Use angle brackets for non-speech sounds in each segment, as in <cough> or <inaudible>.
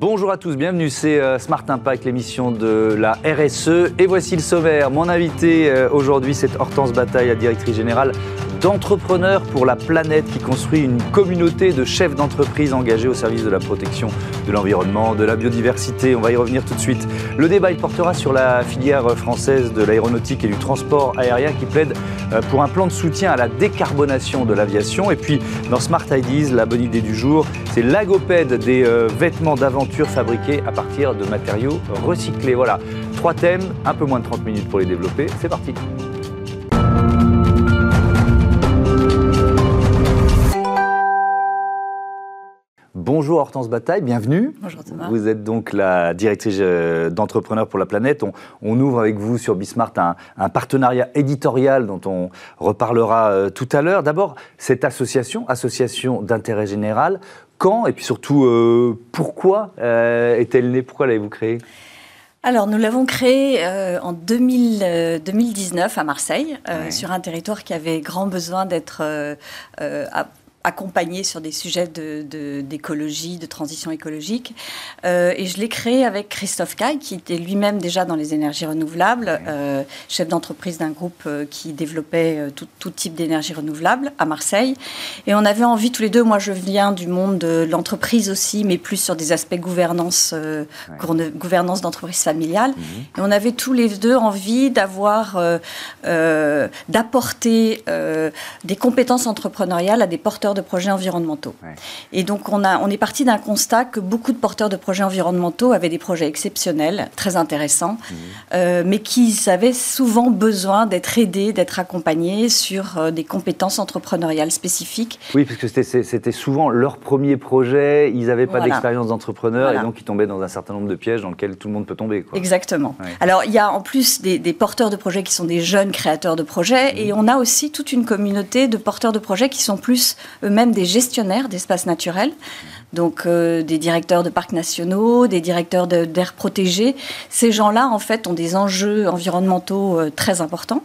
Bonjour à tous, bienvenue, c'est euh, Smart Impact, l'émission de la RSE. Et voici le sommaire. Mon invité euh, aujourd'hui, c'est Hortense Bataille, la directrice générale d'entrepreneurs pour la planète qui construit une communauté de chefs d'entreprise engagés au service de la protection de l'environnement, de la biodiversité. On va y revenir tout de suite. Le débat, il portera sur la filière française de l'aéronautique et du transport aérien qui plaide euh, pour un plan de soutien à la décarbonation de l'aviation. Et puis, dans Smart Ideas, la bonne idée du jour, c'est l'agopède des vêtements d'aventure fabriqués à partir de matériaux recyclés. Voilà, trois thèmes, un peu moins de 30 minutes pour les développer. C'est parti. Bonjour Hortense Bataille, bienvenue. Bonjour Thomas. Vous êtes donc la directrice euh, d'entrepreneurs pour la planète. On, ouvre avec vous sur Bismart un, un, partenariat éditorial dont on reparlera euh, tout à l'heure. D'abord, cette association, association d'intérêt général, quand et puis surtout euh, pourquoi est-elle née? Pourquoi l'avez-vous créée? Alors, nous l'avons créée en 2000, 2019 à Marseille, sur un territoire qui avait grand besoin d'être accompagner sur des sujets d'écologie, de, de, transition écologique. Euh, et je l'ai créé avec Christophe Caille, qui était lui-même déjà dans les énergies renouvelables, euh, chef d'entreprise d'un groupe euh, qui développait tout, tout type d'énergie renouvelable à Marseille. Et on avait envie tous les deux, moi je viens du monde de l'entreprise aussi, mais plus sur des aspects gouvernance, gouvernance d'entreprise familiale. Mhm. Et on avait tous les deux envie d'avoir, d'apporter des compétences entrepreneuriales à des porteurs de projets environnementaux. Et donc, on, a, on est parti d'un constat que beaucoup de porteurs de projets environnementaux avaient des projets exceptionnels, très intéressants, mmh. euh, mais qui avaient souvent besoin d'être aidés, d'être accompagnés sur euh, des compétences entrepreneuriales spécifiques. Oui, parce que c'était souvent leur premier projet, ils n'avaient pas d'expérience d'entrepreneur et donc ils tombaient dans un certain nombre de pièges dans lesquels tout le monde peut tomber. Exactement. Alors, il y a en plus des, porteurs de projets qui sont des jeunes créateurs de projets mmh. et on a aussi toute une communauté de porteurs de projets qui sont plus eux-mêmes des gestionnaires d'espaces naturels donc euh, des directeurs de parcs nationaux, des directeurs d'aires protégées. Ces gens-là, en fait, ont des enjeux environnementaux euh, très importants.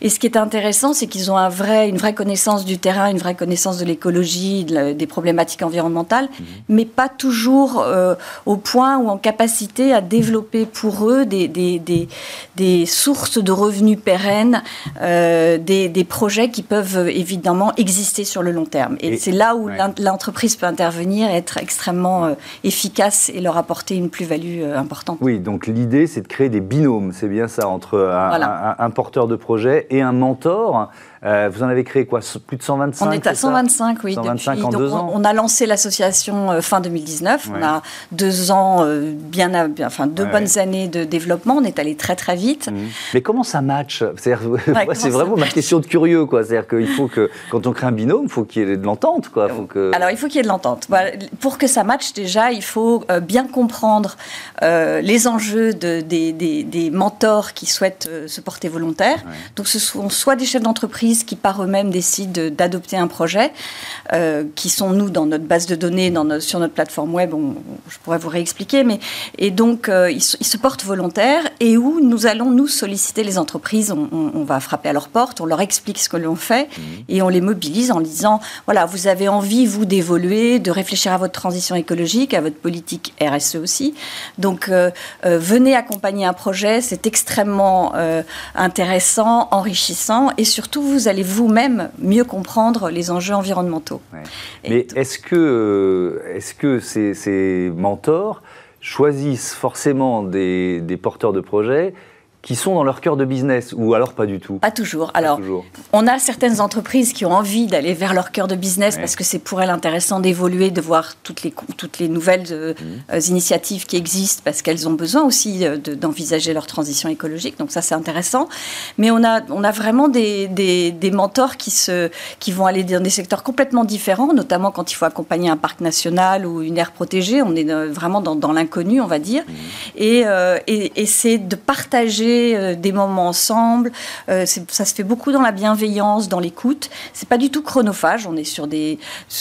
Et ce qui est intéressant, c'est qu'ils ont un vrai, une vraie connaissance du terrain, une vraie connaissance de l'écologie, des problématiques environnementales, mmh. mais pas toujours euh, au point ou en capacité à développer pour eux des, des, des, des sources de revenus pérennes, des, des, projets qui peuvent évidemment exister sur le long terme. Et, c'est là où l'entreprise peut intervenir être extrêmement euh, efficace et leur apporter une plus-value euh, importante. Oui, donc l'idée, c'est de créer des binômes, c'est bien ça, entre un, porteur de projet et un mentor. Euh, vous en avez créé quoi Plus de 125 On est à 125, oui. 125 en deux ans. On, a lancé l'association euh, fin 2019. On a deux ans, euh, bien, enfin deux bonnes années de développement. On est allé très très vite. Mmh. Mais comment ça match? <laughs> C'est vraiment ma question de curieux, quoi. C'est-à-dire qu'il faut que quand on crée un binôme, il faut qu'il y ait de l'entente, quoi. Faut que... Alors il faut qu'il y ait de l'entente. Pour que ça matche, déjà, il faut bien comprendre les enjeux de, des, des, des, mentors qui souhaitent se porter volontaires. Donc ce sont soit des chefs d'entreprise qui par eux-mêmes décident d'adopter un projet, euh, qui sont nous dans notre base de données, dans sur notre plateforme web, je pourrais vous réexpliquer, mais et donc euh, ils, se portent volontaires et où nous allons nous solliciter les entreprises, on, va frapper à leur porte, on leur explique ce que l'on fait mmh. et on les mobilise en disant voilà vous avez envie vous d'évoluer, de réfléchir à votre transition écologique, à votre politique RSE aussi, donc euh, venez accompagner un projet, c'est extrêmement intéressant, enrichissant et surtout vous vous allez vous-même mieux comprendre les enjeux environnementaux. Mais est-ce que, euh, est -ce que ces, ces, mentors choisissent forcément des, des porteurs de projets qui sont dans leur cœur de business ou alors pas du tout Pas toujours. alors, on a certaines entreprises qui ont envie d'aller vers leur cœur de business parce que c'est pour elles intéressant d'évoluer, de voir toutes les, toutes les nouvelles euh, mmh. euh, initiatives qui existent parce qu'elles ont besoin aussi euh, d'envisager leur transition écologique. Donc ça, c'est intéressant. Mais on a, on a vraiment des, des, des, mentors qui, se, qui vont aller dans des secteurs complètement différents, notamment quand il faut accompagner un parc national ou une aire protégée. On est vraiment dans, dans l'inconnu, on va dire. Mmh. Et, et, et c'est de partager partager des moments ensemble. ça se fait beaucoup dans la bienveillance, dans l'écoute. C'est pas du tout chronophage. On est sur des,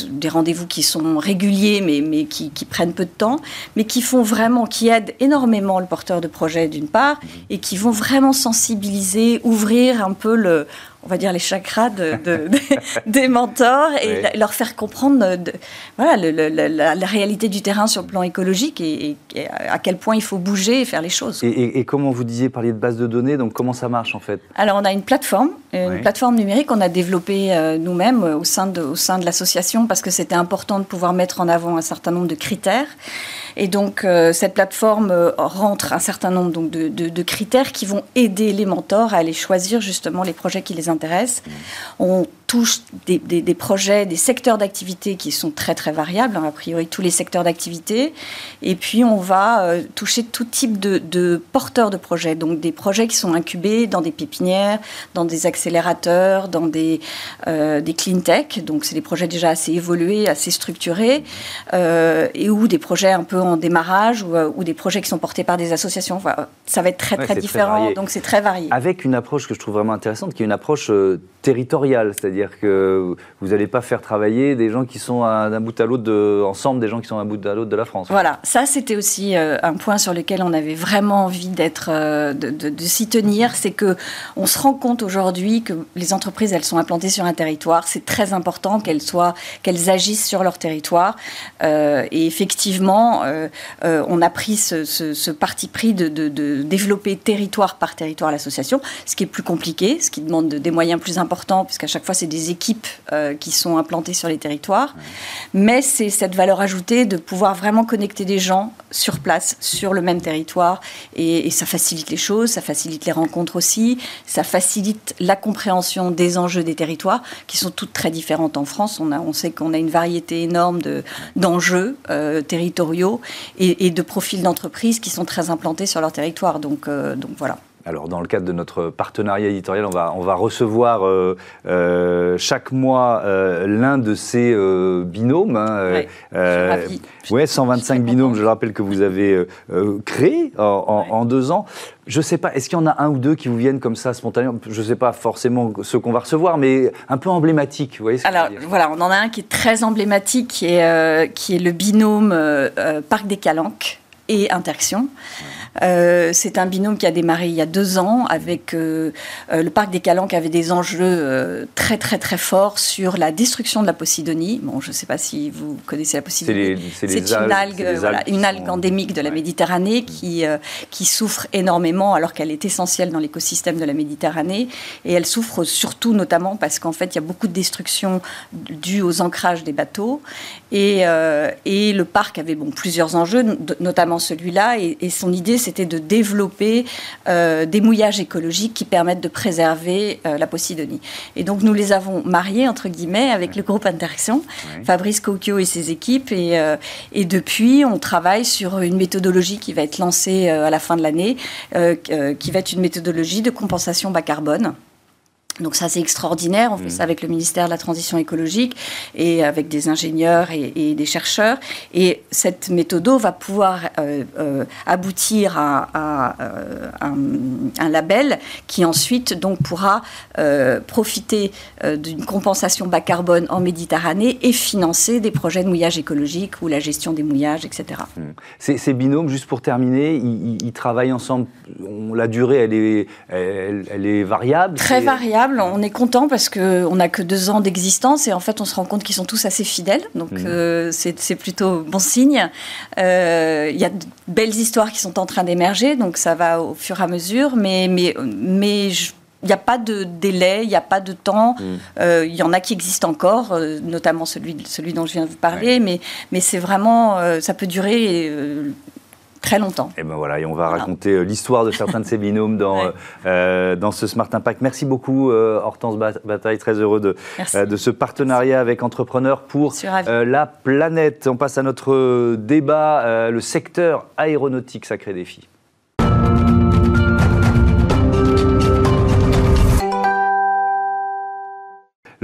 des rendez-vous qui sont réguliers, mais, mais qui, qui, prennent peu de temps, mais qui font vraiment, qui aident énormément le porteur de projet d'une part, et qui vont vraiment sensibiliser, ouvrir un peu le, on va dire, les chakras de, <laughs> des mentors et leur faire comprendre de, voilà, la, réalité du terrain sur le plan écologique et, à quel point il faut bouger et faire les choses. Et, comment vous disiez, parliez de base de données, donc comment ça marche en fait? Alors on a une plateforme, une plateforme numérique qu'on a développée euh, nous-mêmes au sein de, au sein de l'association parce que c'était important de pouvoir mettre en avant un certain nombre de critères. Et donc, euh, cette plateforme euh, rentre un certain nombre donc, de, de, critères qui vont aider les mentors à aller choisir justement les projets qui les intéressent. On touche des, des, projets, des secteurs d'activité qui sont très très variables, hein, a priori tous les secteurs d'activité. Et puis on va euh, toucher tout type de, de, porteurs de projets, donc des projets qui sont incubés dans des pépinières, dans des accélérateurs, dans des, euh, des clean tech, donc c'est des projets déjà assez évolués, assez structurés, euh, et ou des projets un peu en démarrage, ou, ou, des projets qui sont portés par des associations. ça va être très très différent, donc c'est très varié. Avec une approche que je trouve vraiment intéressante, qui est une approche territoriale, c'est-à-dire que vous n'allez pas faire travailler des gens qui sont d'un bout à l'autre, ensemble des gens qui sont d'un bout à l'autre de la France. Voilà, ça c'était aussi euh, un point sur lequel on avait vraiment envie d'être, euh, de, s'y tenir, c'est que on se rend compte aujourd'hui que les entreprises elles sont implantées sur un territoire, c'est très important qu'elles soient, qu'elles agissent sur leur territoire, euh, et effectivement, on a pris ce, parti pris de, de, développer territoire par territoire l'association, ce qui est plus compliqué, ce qui demande des moyens plus importants puisqu'à chaque fois, c'est des équipes euh, qui sont implantées sur les territoires. Mais c'est cette valeur ajoutée de pouvoir vraiment connecter des gens sur place, sur le même territoire. Et, ça facilite les choses, ça facilite les rencontres aussi, ça facilite la compréhension des enjeux des territoires, qui sont toutes très différentes en France. On, a, sait qu'on a une variété énorme d'enjeux euh, territoriaux et, de profils d'entreprises qui sont très implantés sur leur territoire. Donc, euh, donc voilà. Alors, dans le cadre de notre partenariat éditorial, on va, on va recevoir euh, euh, chaque mois euh, l'un de ces binômes. Hein, ouais, 125 binômes, je le rappelle, que vous avez créés en, deux ans. Je ne sais pas, est-ce qu'il y en a un ou deux qui vous viennent comme ça spontanément? Je ne sais pas forcément ce qu'on va recevoir, mais un peu emblématique. Vous voyez ce Alors, voilà, on en a un qui est très emblématique, qui est, qui est le binôme Parc des Calanques et Interaction. Euh, c'est un binôme qui a démarré il y a deux ans avec euh, euh, le parc des Calanques avait des enjeux très très très forts sur la destruction de la Posidonie. Bon, je ne sais pas si vous connaissez la Posidonie. C'est une algue, une algue endémique de la Méditerranée mm. qui qui souffre énormément alors qu'elle est essentielle dans l'écosystème de la Méditerranée et elle souffre surtout notamment parce qu'en fait il y a beaucoup de destruction due aux ancrages des bateaux et, et le parc avait bon plusieurs enjeux, notamment celui-là et, et son idée c'était de développer euh, des mouillages écologiques qui permettent de préserver euh, la Posidonie. Et donc nous les avons mariés, entre guillemets, avec le groupe Interaction, Fabrice Cocchio et ses équipes. Et, euh, et, depuis, on travaille sur une méthodologie qui va être lancée à la fin de l'année, qui va être une méthodologie de compensation bas carbone. Donc ça c'est extraordinaire, on fait ça mm. avec le ministère de la Transition écologique et avec des ingénieurs et, des chercheurs. Et cette méthode va pouvoir euh, euh, aboutir à, euh, un, label qui ensuite donc pourra profiter d'une compensation bas carbone en Méditerranée et financer des projets de mouillage écologique ou la gestion des mouillages, etc. Mm. Ces, binômes, juste pour terminer, ils, travaillent ensemble. La durée, elle est, elle est variable. Très variable on est content parce qu'on n'a que deux ans d'existence et en fait on se rend compte qu'ils sont tous assez fidèles. Donc mmh. euh, c'est plutôt bon signe. Euh, il y a de belles histoires qui sont en train d'émerger, donc ça va au fur et à mesure. Mais, mais, mais il n'y a pas de délai, il n'y a pas de temps. Mmh. Euh, il y en a qui existent encore, notamment celui, celui dont je viens de vous parler, mais, mais c'est vraiment, ça peut durer très longtemps. Et ben voilà, et on va raconter euh, l'histoire de certains de ces binômes dans, <laughs> euh, dans ce Smart Impact. Merci beaucoup euh, Hortense Bataille, très heureux de, de ce partenariat avec Entrepreneurs pour la planète. On passe à notre débat, le secteur aéronautique, sacré défi.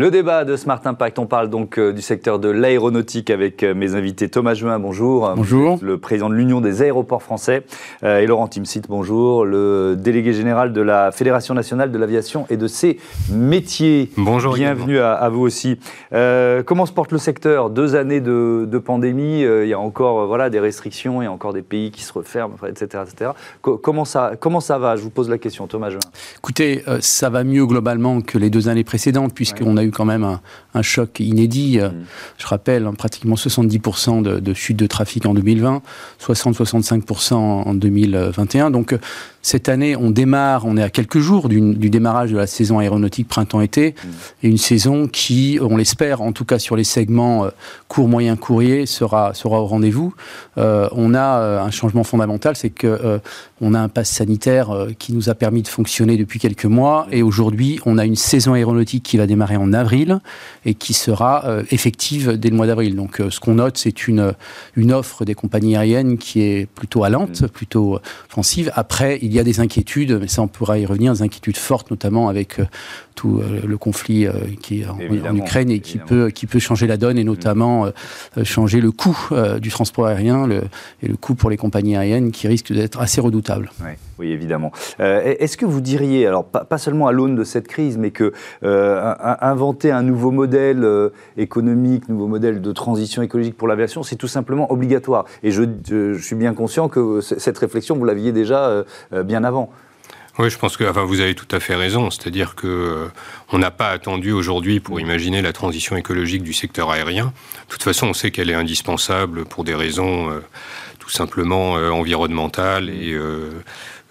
Le débat de Smart Impact, on parle donc euh, du secteur de l'aéronautique avec euh, mes invités Thomas Juin, bonjour. Bonjour. Le président de l'Union des aéroports français. Euh, et Laurent Timsit, bonjour. Le délégué général de la Fédération nationale de l'aviation et de ses métiers. Bonjour. Bienvenue à, vous aussi. comment se porte le secteur? Deux années de, pandémie, il y a encore voilà, des restrictions, il y a encore des pays qui se referment, etc. etc. comment, ça, comment ça va? Je vous pose la question, Thomas Juin. Écoutez, ça va mieux globalement que les deux années précédentes, puisqu'on a a eu quand même un, choc inédit. Euh, mm. Je rappelle, hein, pratiquement 70% de, de, chute de trafic en 2020, 60-65% en 2021. Donc cette année, on démarre, on est à quelques jours du, démarrage de la saison aéronautique printemps-été, mm. et une saison qui, on l'espère, en tout cas sur les segments euh, court, moyen, courrier, sera, sera au rendez-vous. Euh, on a euh, un changement fondamental, c'est que on a un pass sanitaire qui nous a permis de fonctionner depuis quelques mois, et aujourd'hui, on a une saison aéronautique qui va démarrer en avril et qui sera effective dès le mois d'avril. Donc, ce qu'on note, c'est une, une offre des compagnies aériennes qui est plutôt allante, mm. plutôt offensive. Après, il il y a des inquiétudes, mais ça on pourra y revenir, des inquiétudes fortes notamment avec euh, tout euh, le conflit euh, qui est en, Ukraine et qui peut, qui peut changer la donne et notamment changer le coût du transport aérien le, et le coût pour les compagnies aériennes qui risque d'être assez redoutable. Oui, évidemment. Est-ce que vous diriez, alors pas, seulement à l'aune de cette crise, mais que inventer un nouveau modèle économique, nouveau modèle de transition écologique pour l'aviation, c'est tout simplement obligatoire Et je, je, suis bien conscient que cette réflexion, vous l'aviez déjà euh, bien avant. Oui, je pense que enfin, vous avez tout à fait raison. C'est-à-dire que euh, on n'a pas attendu aujourd'hui pour imaginer la transition écologique du secteur aérien. De toute façon, on sait qu'elle est indispensable pour des raisons euh, tout simplement environnementales et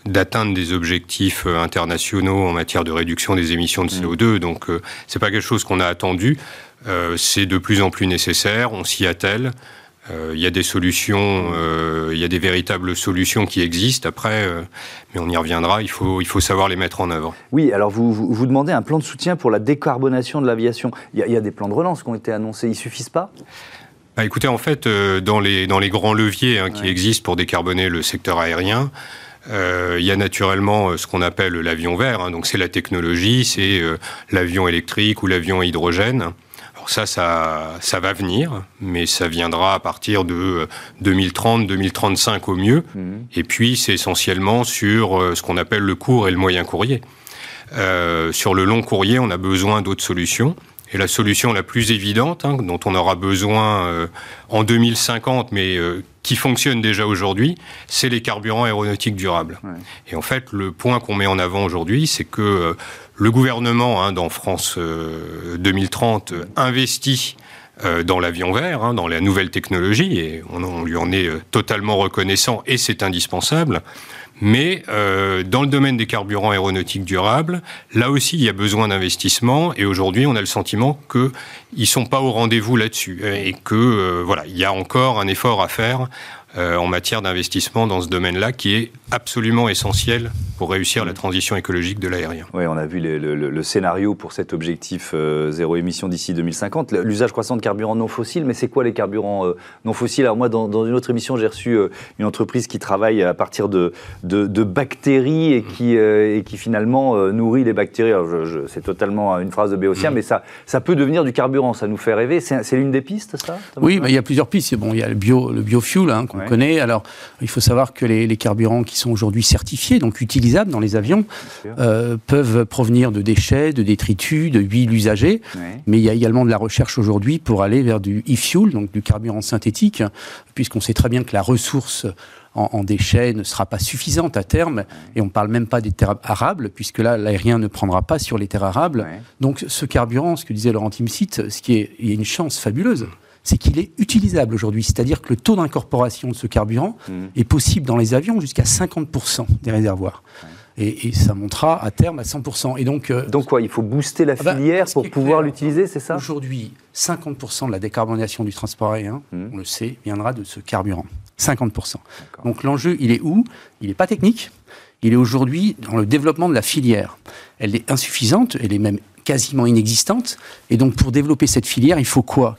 d'atteindre des objectifs internationaux en matière de réduction des émissions de CO2. Donc, c'est pas quelque chose qu'on a attendu. c'est de plus en plus nécessaire. On s'y attelle. Euh, il y a des solutions, euh, il y a des véritables solutions qui existent. Après, euh, mais on y reviendra. Il faut, il faut savoir les mettre en œuvre. Oui, alors vous, vous, demandez un plan de soutien pour la décarbonation de l'aviation. Il, y, a des plans de relance qui ont été annoncés. Ils suffisent pas? Bah, écoutez, en fait, dans les, dans les grands leviers hein, qui existent pour décarboner le secteur aérien, il y a naturellement ce qu'on appelle l'avion vert. Hein. donc c'est la technologie, c'est l'avion électrique ou l'avion hydrogène ça, ça, va venir, mais ça viendra à partir de 2030, euh, 2035 au mieux. Mhm. Et puis, c'est essentiellement sur euh, ce qu'on appelle le court et le moyen courrier. Euh, sur le long courrier, on a besoin d'autres solutions. Et la solution la plus évidente, hein, dont on aura besoin en 2050, mais qui fonctionne déjà aujourd'hui, c'est les carburants aéronautiques durables. Et en fait, le point qu'on met en avant aujourd'hui, c'est que le gouvernement, hein, dans France 2030, euh, investit euh, dans l'avion vert, hein, dans la nouvelle technologie, et on, lui en est euh, totalement reconnaissant, et c'est indispensable. Mais dans le domaine des carburants aéronautiques durables, là aussi, il y a besoin d'investissement. Et aujourd'hui, on a le sentiment qu'ils ne sont pas au rendez-vous là-dessus. Et que, voilà, il y a encore un effort à faire euh, en matière d'investissement dans ce domaine-là qui est absolument essentiel pour réussir la transition écologique de l'aérien. Oui, on a vu le, scénario pour cet objectif euh, zéro émission d'ici 2050, l'usage croissant de carburants non fossiles, mais c'est quoi les carburants euh, non fossiles? Alors moi, dans, une autre émission, j'ai reçu une entreprise qui travaille à partir de, de, bactéries et qui, et qui finalement nourrit les bactéries. C'est totalement une phrase de Béotien, mm. mais ça, ça peut devenir du carburant, ça nous fait rêver. C'est l'une des pistes, ça Oui, il y a plusieurs pistes. Bon, il y a le, bio, le biofuel, hein, on connaît. Alors, il faut savoir que les, carburants qui sont aujourd'hui certifiés, donc utilisables dans les avions, euh, peuvent provenir de déchets, de détritus, de huiles usagées. Mais il y a également de la recherche aujourd'hui pour aller vers du e-fuel, donc du carburant synthétique, puisqu'on sait très bien que la ressource en, déchets ne sera pas suffisante à terme, et on ne parle même pas des terres arables, puisque là, l'aérien ne prendra pas sur les terres arables. Donc ce carburant, ce que disait Laurent Timsit, ce qui est, il y a une chance fabuleuse, c'est qu'il est utilisable aujourd'hui. C'est-à-dire que le taux d'incorporation de ce carburant mmh. est possible dans les avions jusqu'à 50% des réservoirs. Et, ça montera à terme à 100%. Et donc, euh, donc quoi Il faut booster la ah bah, filière pour pouvoir l'utiliser, c'est ça? Aujourd'hui, 50% de la décarbonation du transport aérien, mmh. on le sait, viendra de ce carburant. 50%. Donc l'enjeu, il est où? Il n'est pas technique. Il est aujourd'hui dans le développement de la filière. Elle est insuffisante, elle est même quasiment inexistante. Et donc pour développer cette filière, il faut quoi?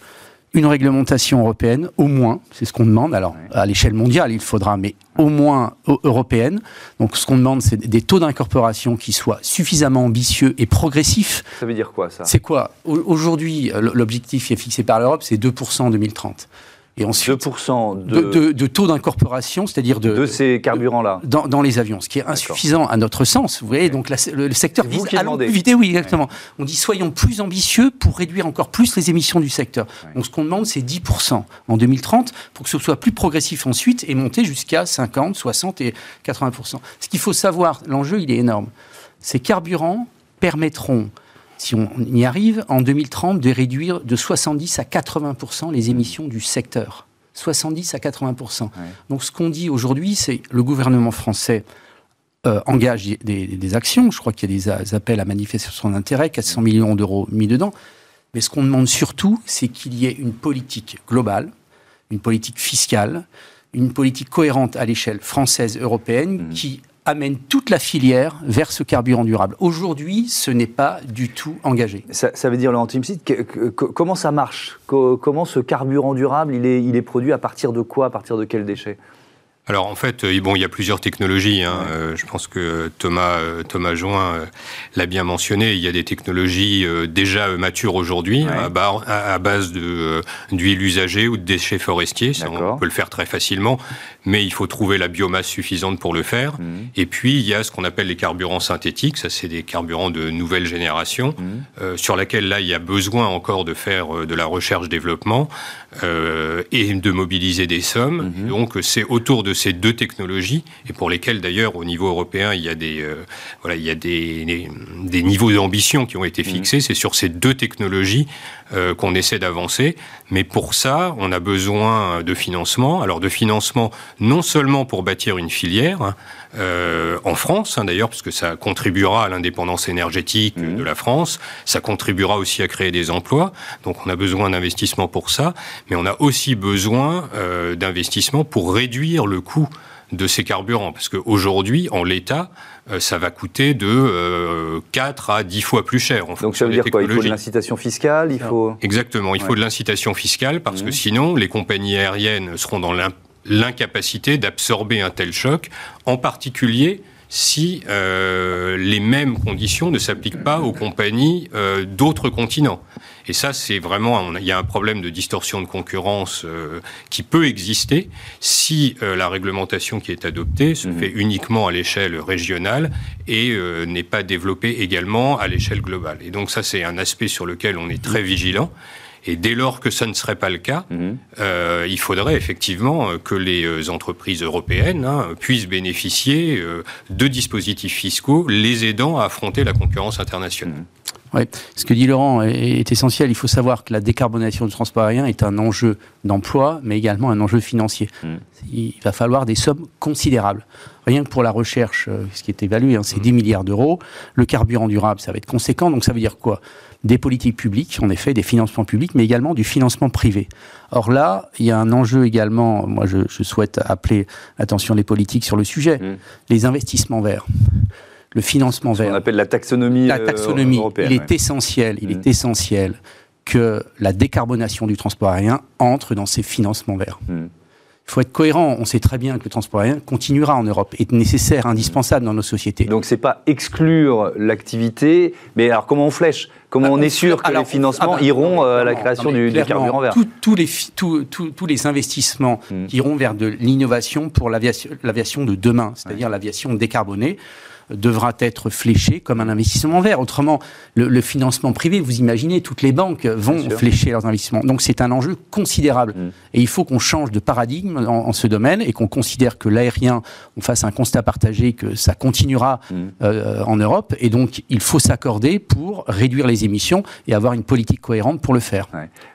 Une réglementation européenne, au moins, c'est ce qu'on demande. Alors, à l'échelle mondiale, il faudra, mais au moins européenne. Donc, ce qu'on demande, c'est des taux d'incorporation qui soient suffisamment ambitieux et progressifs. Ça veut dire quoi, ça? C'est quoi? Aujourd'hui, l'objectif qui est fixé par l'Europe, c'est 2% en 2030. Et ensuite, 2% de, de, taux d'incorporation, c'est-à-dire de, de ces carburants-là dans, dans, les avions, ce qui est insuffisant à notre sens. Vous voyez, donc le, secteur vise allons plus vite. Oui, exactement. On dit soyons plus ambitieux pour réduire encore plus les émissions du secteur. Donc ce qu'on demande, c'est 10% en 2030 pour que ce soit plus progressif ensuite et monter jusqu'à 50, 60 et 80%. Ce qu'il faut savoir, l'enjeu, il est énorme. Ces carburants permettront si on y arrive, en 2030, de réduire de 70 à 80% les émissions du secteur. 70 à 80%. Donc ce qu'on dit aujourd'hui, c'est le gouvernement français euh, engage des, actions. Je crois qu'il y a des appels à manifestation d'intérêt, 400 millions d'euros mis dedans. Mais ce qu'on demande surtout, c'est qu'il y ait une politique globale, une politique fiscale, une politique cohérente à l'échelle française, européenne, mmh. qui amène toute la filière vers ce carburant durable. Aujourd'hui, ce n'est pas du tout engagé. Ça, veut dire, le que, comment ça marche? Comment ce carburant durable, il est, est produit à partir de quoi? À partir de quels déchets? Alors en fait, euh, bon, il y a plusieurs technologies. Hein. Euh, je pense que Thomas euh, Thomas Join l'a bien mentionné. Il y a des technologies déjà matures aujourd'hui à, base de d'huile usagée ou de déchets forestiers. Ça, on peut le faire très facilement, mais il faut trouver la biomasse suffisante pour le faire. Mmh. Et puis il y a ce qu'on appelle les carburants synthétiques. Ça, c'est des carburants de nouvelle génération mmh. sur laquelle là il y a besoin encore de faire de la recherche-développement et de mobiliser des sommes. Mmh. Donc c'est autour de ces deux technologies, et pour lesquelles d'ailleurs au niveau européen il y a des, euh, voilà, il y a des, des, niveaux d'ambition qui ont été fixés, mmh. c'est sur ces deux technologies euh, qu'on essaie d'avancer, mais pour ça on a besoin de financement, alors de financement non seulement pour bâtir une filière, hein, euh, en France, hein, d'ailleurs, parce que ça contribuera à l'indépendance énergétique mmh. de la France, ça contribuera aussi à créer des emplois, donc on a besoin d'investissement pour ça, mais on a aussi besoin euh, d'investissement pour réduire le coût de ces carburants, parce qu'aujourd'hui, en l'état, euh, ça va coûter de 4 à 10 fois plus cher. Donc ça veut dire quoi? Il faut de l'incitation fiscale il faut... Exactement, il faut de l'incitation fiscale, parce que mmh. sinon, les compagnies aériennes seront dans l'incapacité d'absorber un tel choc, en particulier si euh, les mêmes conditions ne s'appliquent pas aux compagnies euh, d'autres continents. Et ça, c'est vraiment, il y a un problème de distorsion de concurrence euh, qui peut exister si la réglementation qui est adoptée se mmh. fait uniquement à l'échelle régionale et n'est pas développée également à l'échelle globale. Et donc ça, c'est un aspect sur lequel on est très vigilant. Et dès lors que ça ne serait pas le cas, mhm. euh, il faudrait effectivement euh, que les euh, entreprises européennes hein, puissent bénéficier de dispositifs fiscaux les aidant à affronter la concurrence internationale. Mhm. Oui, ce que dit Laurent est, essentiel. Il faut savoir que la décarbonation du transport aérien est un enjeu d'emploi, mais également un enjeu financier. Mhm. Il va falloir des sommes considérables. Rien que pour la recherche, ce qui est évalué, hein, c'est 10 milliards d'euros. Le carburant durable, ça va être conséquent. Donc ça veut dire quoi? Des politiques publiques, en effet, des financements publics, mais également du financement privé. Or là, il y a un enjeu également, moi je, souhaite appeler attention les politiques sur le sujet, mmh. les investissements verts. Le financement vert. On appelle la taxonomie. La taxonomie, il est essentiel, il est mmh. essentiel que la décarbonation du transport aérien entre dans ces financements verts. Mmh. Il faut être cohérent. On sait très bien que le transport aérien continuera en Europe, est nécessaire, indispensable dans nos sociétés. Donc c'est pas exclure l'activité, mais alors comment on flèche? Comment ah, on est sûr que les financements ah, bah, iront euh, à la création du, carburant vert? Tous les, investissements hmm. iront vers de l'innovation pour l'aviation de demain, c'est-à-dire l'aviation décarbonée devra être fléché comme un investissement vert. Autrement, le, financement privé, vous imaginez, toutes les banques vont flécher leurs investissements. Donc c'est un enjeu considérable. Mm. Et il faut qu'on change de paradigme en, ce domaine et qu'on considère que l'aérien, on fasse un constat partagé que ça continuera mm. euh, en Europe. Et donc il faut s'accorder pour réduire les émissions et avoir une politique cohérente pour le faire.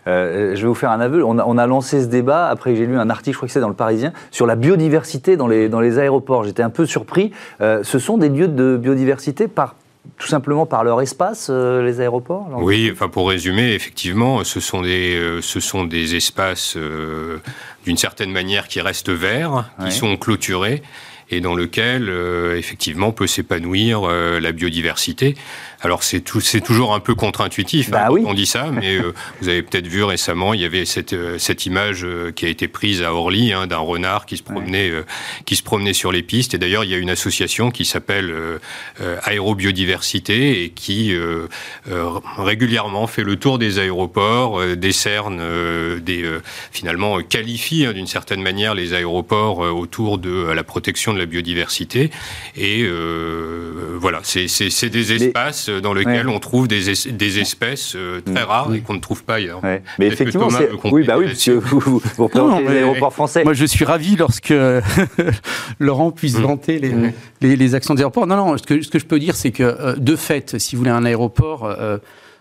Euh, je vais vous faire un aveu. On a, on a lancé ce débat après que j'ai lu un article, je crois que c'est dans le Parisien, sur la biodiversité dans les, dans les aéroports. J'étais un peu surpris. Euh, ce sont des lieux de biodiversité par tout simplement par leur espace, euh, les aéroports Oui, enfin pour résumer, effectivement, ce sont des, euh, ce sont des espaces euh, d'une certaine manière qui restent verts, qui sont clôturés et dans lequel effectivement peut s'épanouir la biodiversité. Alors c'est tout, c'est toujours un peu contre-intuitif hein, Bah oui. on dit ça, mais euh, <laughs> vous avez peut-être vu récemment, il y avait cette, euh, cette image euh, qui a été prise à Orly hein, d'un renard qui se promenait, qui se promenait sur les pistes. Et d'ailleurs, il y a une association qui s'appelle Aérobiodiversité et qui régulièrement fait le tour des aéroports, décerne des finalement qualifie hein, d'une certaine manière les aéroports autour de la protection de la biodiversité. Et voilà, c'est des Mais- espaces dans lesquels Ouais. on trouve des, es- des espèces euh, très rares et qu'on ne trouve pas ailleurs. Ouais. Mais effectivement, c'est. Oui, bah oui, parce que vous, vous, vous représentez Non, les aéroports français. Moi, je suis ravi lorsque <laughs> Laurent puisse Mm. vanter les, Mm. les, les actions des aéroports. Non, non, ce que, ce que je peux dire, c'est que, euh, de fait, si vous voulez un aéroport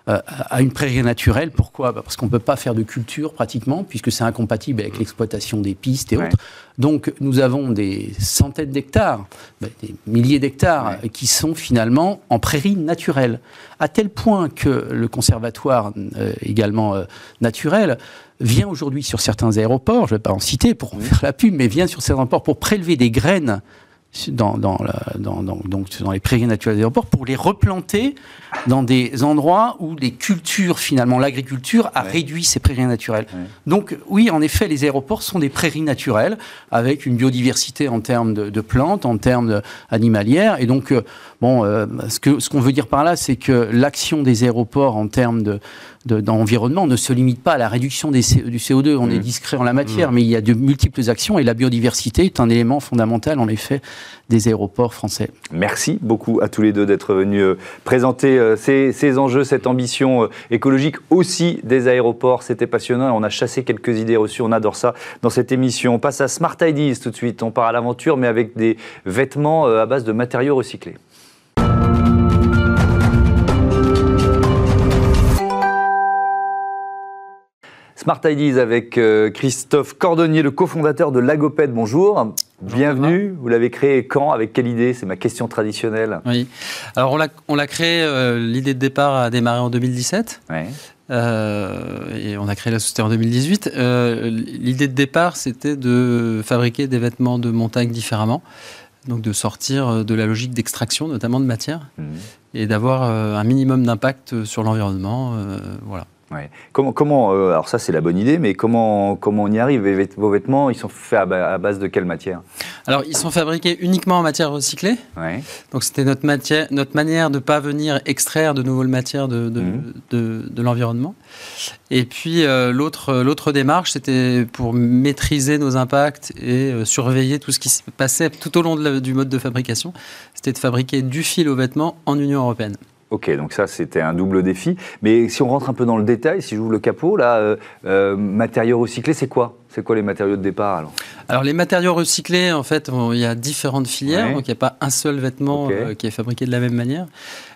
euh, a une prairie naturelle, pourquoi? Bah, Parce qu'on ne peut pas faire de culture pratiquement, puisque c'est incompatible avec l'exploitation des pistes et Ouais. autres. Donc, nous avons des centaines d'hectares, bah, des milliers d'hectares, Ouais. qui sont finalement en prairie naturelle. À tel point que le conservatoire, euh, également euh, naturel, vient aujourd'hui sur certains aéroports, je ne vais pas en citer pour en faire la pub, mais vient sur certains aéroports pour prélever des graines dans, dans, la- dans- dans- donc dans les prairies naturelles des aéroports pour les replanter dans des endroits où les cultures, finalement, l'agriculture a Ouais. réduit ces prairies naturelles. Ouais. Donc oui, en effet, les aéroports sont des prairies naturelles avec une biodiversité en termes de, de plantes, en termes animalières. Et donc, euh, bon, euh, ce que ce qu'on veut dire par là, c'est que l'action des aéroports en termes de de- d'environnement ne se limite pas à la réduction des du CO2. On Mmh. est discret en la matière, mais il y a de multiples actions et la biodiversité est un élément fondamental, en effet, des aéroports français. Merci beaucoup à tous les deux d'être venus euh, présenter euh, ces, ces enjeux, cette ambition euh, écologique aussi des aéroports. C'était passionnant on a chassé quelques idées reçues. On adore ça dans cette émission. On passe à Smart Ideas tout de suite. On part à l'aventure, mais avec des vêtements à base de matériaux recyclés. Smart Ideas avec euh, Christophe Cordonnier, le cofondateur de Lagoped. Bonjour. Bienvenue. Vous l'avez créé quand Avec quelle idée? C'est ma question traditionnelle. Oui. Alors on l'a on l'a créé. euh, L'idée de départ a démarré en 2017 Ouais. euh, et on a créé la société en 2018. Euh, L'idée de départ, c'était de fabriquer des vêtements de montagne différemment, donc de sortir de la logique d'extraction, notamment de matière, Mhm. et d'avoir un minimum d'impact sur l'environnement. voilà. Ouais. Comment, comment euh, alors ça c'est la bonne idée, mais comment, comment on y arrive? Vos vêt- Vos vêtements, ils sont faits à, ba- à base de quelle matière? Alors ils sont fabriqués uniquement en matière recyclée. ouais. Donc c'était notre, matière, notre manière de ne pas venir extraire de nouvelles matières de, de, Mhm. de- de l'environnement. Et puis euh, l'autre, l'autre démarche, c'était pour maîtriser nos impacts et euh, surveiller tout ce qui se passait tout au long la- du mode de fabrication. C'était de fabriquer du fil aux vêtements en Union européenne. Ok, donc ça c'était un double défi. Mais si on rentre un peu dans le détail, si j'ouvre le capot, là, euh, euh, matériaux recyclés, c'est quoi? C'est quoi les matériaux de départ alors? Alors les matériaux recyclés, en fait, il y a différentes filières, Ouais. donc il n'y a pas un seul vêtement euh, qui est fabriqué de la même manière.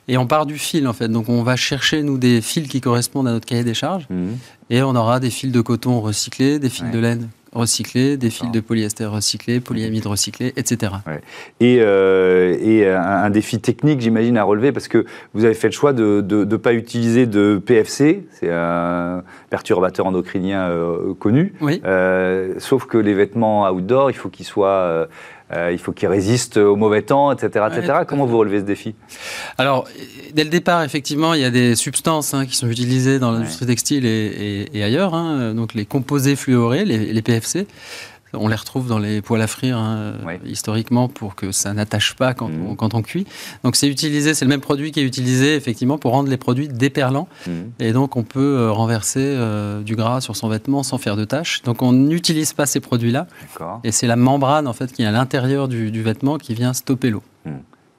Et on part du fil, en fait. Donc on va chercher, nous, des fils qui correspondent à notre cahier des charges. Mhm. Et on aura des fils de coton recyclés, des fils Ouais. de laine recyclés, des fils de polyester recyclés, polyamide recyclé, etc. Et, euh, et un, un défi technique, j'imagine, à relever, parce que vous avez fait le choix de ne pas utiliser de PFC, c'est un perturbateur endocrinien euh, connu. Oui. Euh, sauf que les vêtements outdoor, il faut qu'ils soient, euh, il faut qu'ils résistent au mauvais temps, etc., etc. Comment vous relevez ce défi? Alors, dès le départ, effectivement, il y a des substances hein, qui sont utilisées dans l'industrie textile et, et- et ailleurs. hein. donc les composés fluorés, les, les PFC. On les retrouve dans les poêles à frire hein, Ouais. historiquement pour que ça n'attache pas quand, Mhm. on, quand on cuit. Donc c'est utilisé, c'est le même produit qui est utilisé effectivement pour rendre les produits déperlants. Mhm. Et donc, on peut euh, renverser euh, du gras sur son vêtement sans faire de tâches. Donc, on n'utilise pas ces produits-là. Et c'est la membrane, en fait, qui est à l'intérieur du, du vêtement qui vient stopper l'eau.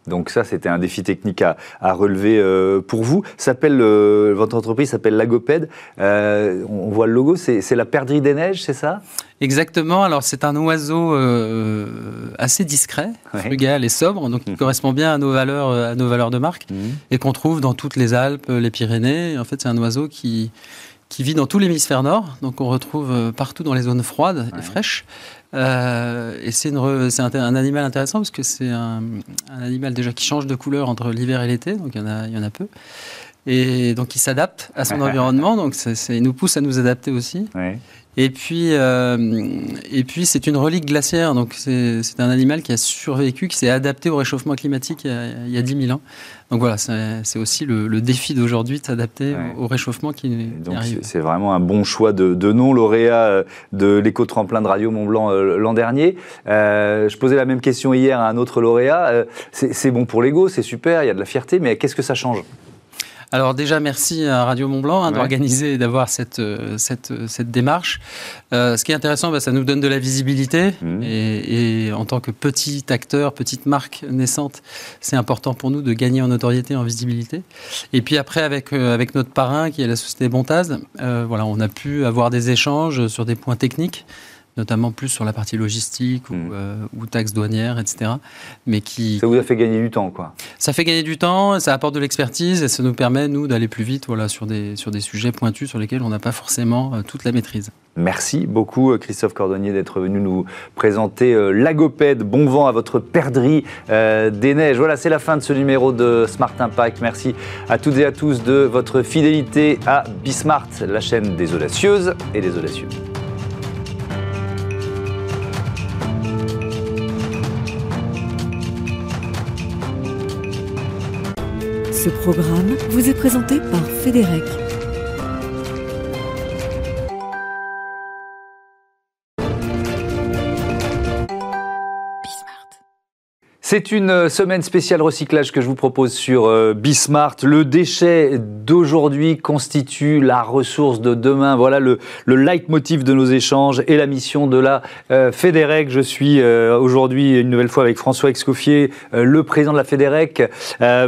Donc ça, c'était un défi technique à, à relever euh, pour vous. S'appelle euh, votre entreprise s'appelle Lagoped. Euh, on voit le logo, c'est la perdrix des neiges, c'est ça? Exactement. Alors, c'est un oiseau euh, assez discret, Ouais. frugal et sobre, donc qui Mhm. correspond bien à nos valeurs, à nos valeurs de marque, et qu'on trouve dans toutes les Alpes, les Pyrénées. En fait, c'est un oiseau qui, qui vit dans tout l'hémisphère nord, donc on retrouve partout dans les zones froides Ouais. et fraîches. Euh, et c'est un, un animal intéressant parce que c'est un, un animal déjà qui change de couleur entre l'hiver et l'été, donc il y en a, il y en a peu. Et donc, il s'adapte à son <laughs> environnement. Donc, ça, il nous pousse à nous adapter aussi. Et puis, euh, et puis c'est une relique glaciaire. Donc, c'est un animal qui a survécu, qui s'est adapté au réchauffement climatique il y a, il y a 10 000 ans. Donc voilà, c'est aussi le, défi d'aujourd'hui de s'adapter au réchauffement qui, arrive. C'est vraiment un bon choix de, de nom lauréat euh, de l'éco-tremplin de Radio Mont-Blanc euh, l'an dernier. Euh, je posais la même question hier à un autre lauréat. c'est bon pour l'ego, c'est super, il y a de la fierté, mais qu'est-ce que ça change? Alors déjà, merci à Radio Mont Blanc hein, d'organiser et d'avoir cette, euh, cette, euh, cette, démarche. Euh, ce qui est intéressant, bah, ça nous donne de la visibilité. Mmh. Et, en tant que petit acteur, petite marque naissante, c'est important pour nous de gagner en notoriété, en visibilité. Et puis après, avec, avec notre parrain, qui est la société Bontaz, voilà, on a pu avoir des échanges sur des points techniques notamment plus sur la partie logistique ou, hmm. euh, taxes douanières, etc. Mais qui... Ça vous a fait gagner du temps, quoi Ça fait gagner du temps, ça apporte de l'expertise et ça nous permet, nous, d'aller plus vite voilà, sur, des, sur des sujets pointus sur lesquels on n'a pas forcément euh, toute la maîtrise. Merci beaucoup, euh, Christophe Cordonnier, d'être venu nous présenter l'agopède. Bon vent à votre perdrix des neiges. Voilà, c'est la fin de ce numéro de Smart Impact. Merci à toutes et à tous de votre fidélité à Bismart, la chaîne des audacieuses et des audacieux. Ce programme vous est présenté par Fédérec. C'est une euh, semaine spéciale recyclage que je vous propose sur euh, Bismart. Le déchet d'aujourd'hui constitue la ressource de demain. Voilà le, le leitmotiv de nos échanges et la mission de la euh, Fédérec. Je suis aujourd'hui une nouvelle fois avec François Excoffier, le président de la Fédérec.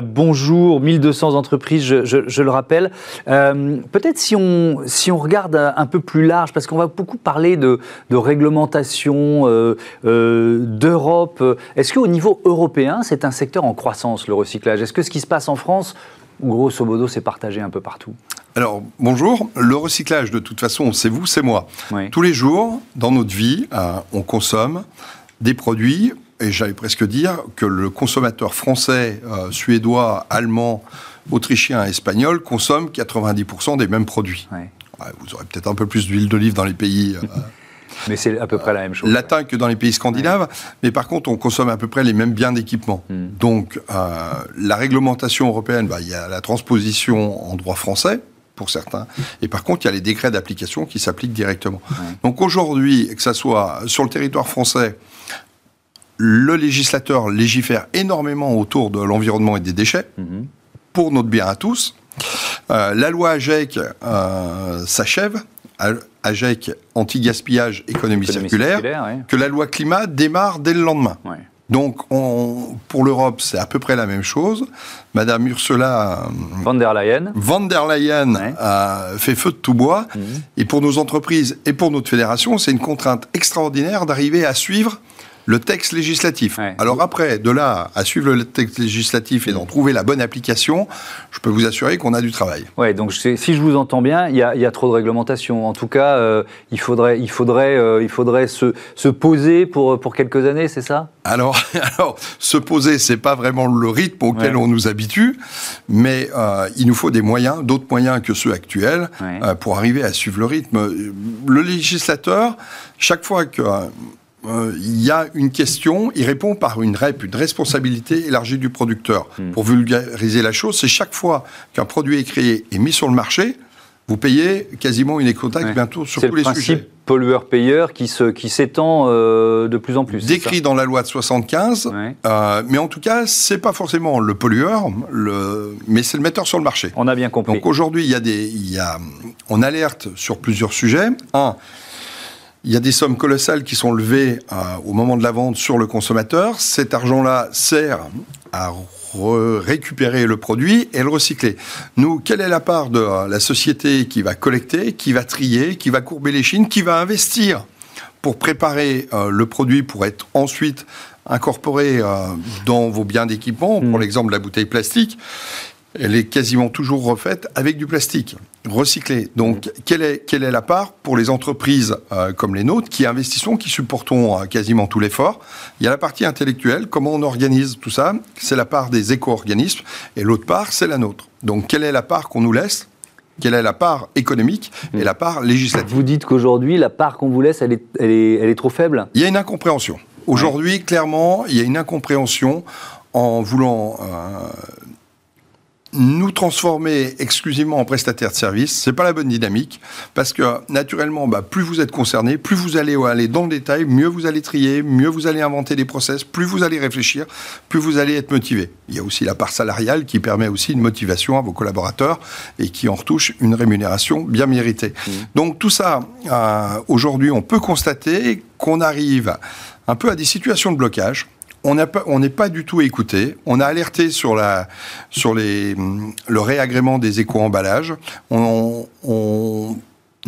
bonjour, 1200 entreprises, je, le rappelle. Peut-être si on, regarde un peu plus large, parce qu'on va beaucoup parler de, de réglementation, d'Europe. Est-ce qu'au niveau c'est un secteur en croissance, le recyclage. Est-ce que ce qui se passe en France, grosso modo, c'est partagé un peu partout? Alors, bonjour. Le recyclage, de toute façon, c'est vous, c'est moi. Tous les jours, dans notre vie, euh, on consomme des produits, et j'allais presque dire que le consommateur français, euh, suédois, allemand, autrichien, espagnol consomme 90% des mêmes produits. vous aurez peut-être un peu plus d'huile d'olive dans les pays... Euh, <laughs> mais c'est à peu près la même chose. Latin que dans les pays scandinaves, mais par contre, on consomme à peu près les mêmes biens d'équipement. Hmm. Donc, euh, la réglementation européenne, bah, il y a la transposition en droit français, pour certains. Et par contre, il y a les décrets d'application qui s'appliquent directement. Donc aujourd'hui, que ce soit sur le territoire français, le législateur légifère énormément autour de l'environnement et des déchets, hmm. pour notre bien à tous. Euh, la loi AGEC euh, s'achève. AGEC, anti-gaspillage, économie, circulaire, que la loi climat démarre dès le lendemain. Donc, on, pour l'Europe, c'est à peu près la même chose. Madame Ursula euh, von der Leyen, von der Leyen a fait feu de tout bois. Mhm. Et pour nos entreprises et pour notre fédération, c'est une contrainte extraordinaire d'arriver à suivre le texte législatif. Alors après, de là à suivre le texte législatif et d'en trouver la bonne application, je peux vous assurer qu'on a du travail. Ouais, donc si je vous entends bien, il y a, trop de réglementation. En tout cas, euh, il faudrait, il faudrait, euh, il faudrait se, se, poser pour, pour quelques années, c'est ça? Alors, <laughs> alors, se poser, c'est pas vraiment le rythme auquel on nous habitue, mais euh, il nous faut des moyens, d'autres moyens que ceux actuels, pour arriver à suivre le rythme. Le législateur, chaque fois que euh, il y a une question, il répond par une REP, une responsabilité élargie du producteur. Hmm. Pour vulgariser la chose, c'est chaque fois qu'un produit est créé et mis sur le marché, vous payez quasiment une éco-taxe bientôt sur tous les sujets. C'est le principe pollueur-payeur qui s'étend euh, de plus en plus. Décrit dans la loi de 75, euh, mais en tout cas, c'est pas forcément le pollueur, le, mais c'est le metteur sur le marché. On a bien compris. Donc aujourd'hui, il y a des, il y a, on alerte sur plusieurs sujets. Un, il y a des sommes colossales qui sont levées euh, au moment de la vente sur le consommateur. Cet argent-là sert à récupérer le produit et le recycler. Nous, quelle est la part de euh, la société qui va collecter, qui va trier, qui va courber les chines, qui va investir pour préparer euh, le produit pour être ensuite incorporé dans vos biens d'équipement, pour mmh. l'exemple de la bouteille plastique? Elle est quasiment toujours refaite avec du plastique recyclé. Donc, quelle, est, quelle est la part pour les entreprises euh, comme les nôtres qui investissons, qui supportons euh, quasiment tout l'effort? Il y a la partie intellectuelle, comment on organise tout ça, c'est la part des éco-organismes, et l'autre part, c'est la nôtre. Donc, quelle est la part qu'on nous laisse? Quelle est la part économique? Et la part législative? Vous dites qu'aujourd'hui, la part qu'on vous laisse, elle est, elle, est, elle est trop faible? Il y a une incompréhension. Aujourd'hui, clairement, il y a une incompréhension en voulant euh, nous transformer exclusivement en prestataire de service, c'est pas la bonne dynamique, parce que naturellement, bah, plus vous êtes concerné, plus vous allez aller dans le détail, mieux vous allez trier, mieux vous allez inventer des process, plus vous allez réfléchir, plus vous allez être motivé. Il y a aussi la part salariale qui permet aussi une motivation à vos collaborateurs et qui en retouche une rémunération bien méritée. Mmh. Donc tout ça, euh, aujourd'hui, on peut constater qu'on arrive un peu à des situations de blocage on n'est pas, du tout écouté. On a alerté sur, le réagrément des éco-emballages. On,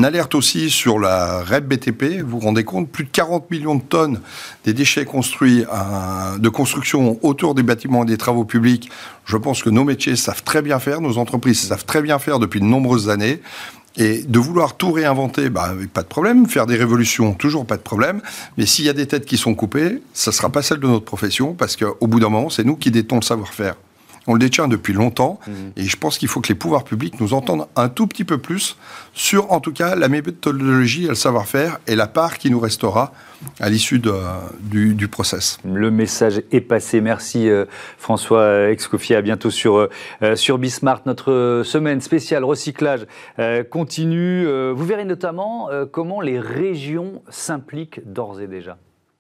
alerte aussi sur la REP BTP. Vous vous rendez compte, plus de 40 millions de tonnes des déchets construits de construction autour des bâtiments et des travaux publics. Je pense que nos métiers savent très bien faire, nos entreprises savent très bien faire depuis de nombreuses années. Et de vouloir tout réinventer, bah, pas de problème. Faire des révolutions, toujours pas de problème. Mais s'il y a des têtes qui sont coupées, ça ne sera pas celle de notre profession, parce qu'au bout d'un moment, c'est nous qui détenons le savoir-faire. On le détient depuis longtemps, mmh. et je pense qu'il faut que les pouvoirs publics nous entendent un tout petit peu plus sur, en tout cas, la méthodologie et le savoir-faire, et la part qui nous restera à l'issue du, du, process. Le message est passé. Merci euh, François Excoffier. À bientôt sur, euh, sur Bismart. Notre semaine spéciale recyclage euh, continue. vous verrez notamment comment les régions s'impliquent d'ores et déjà.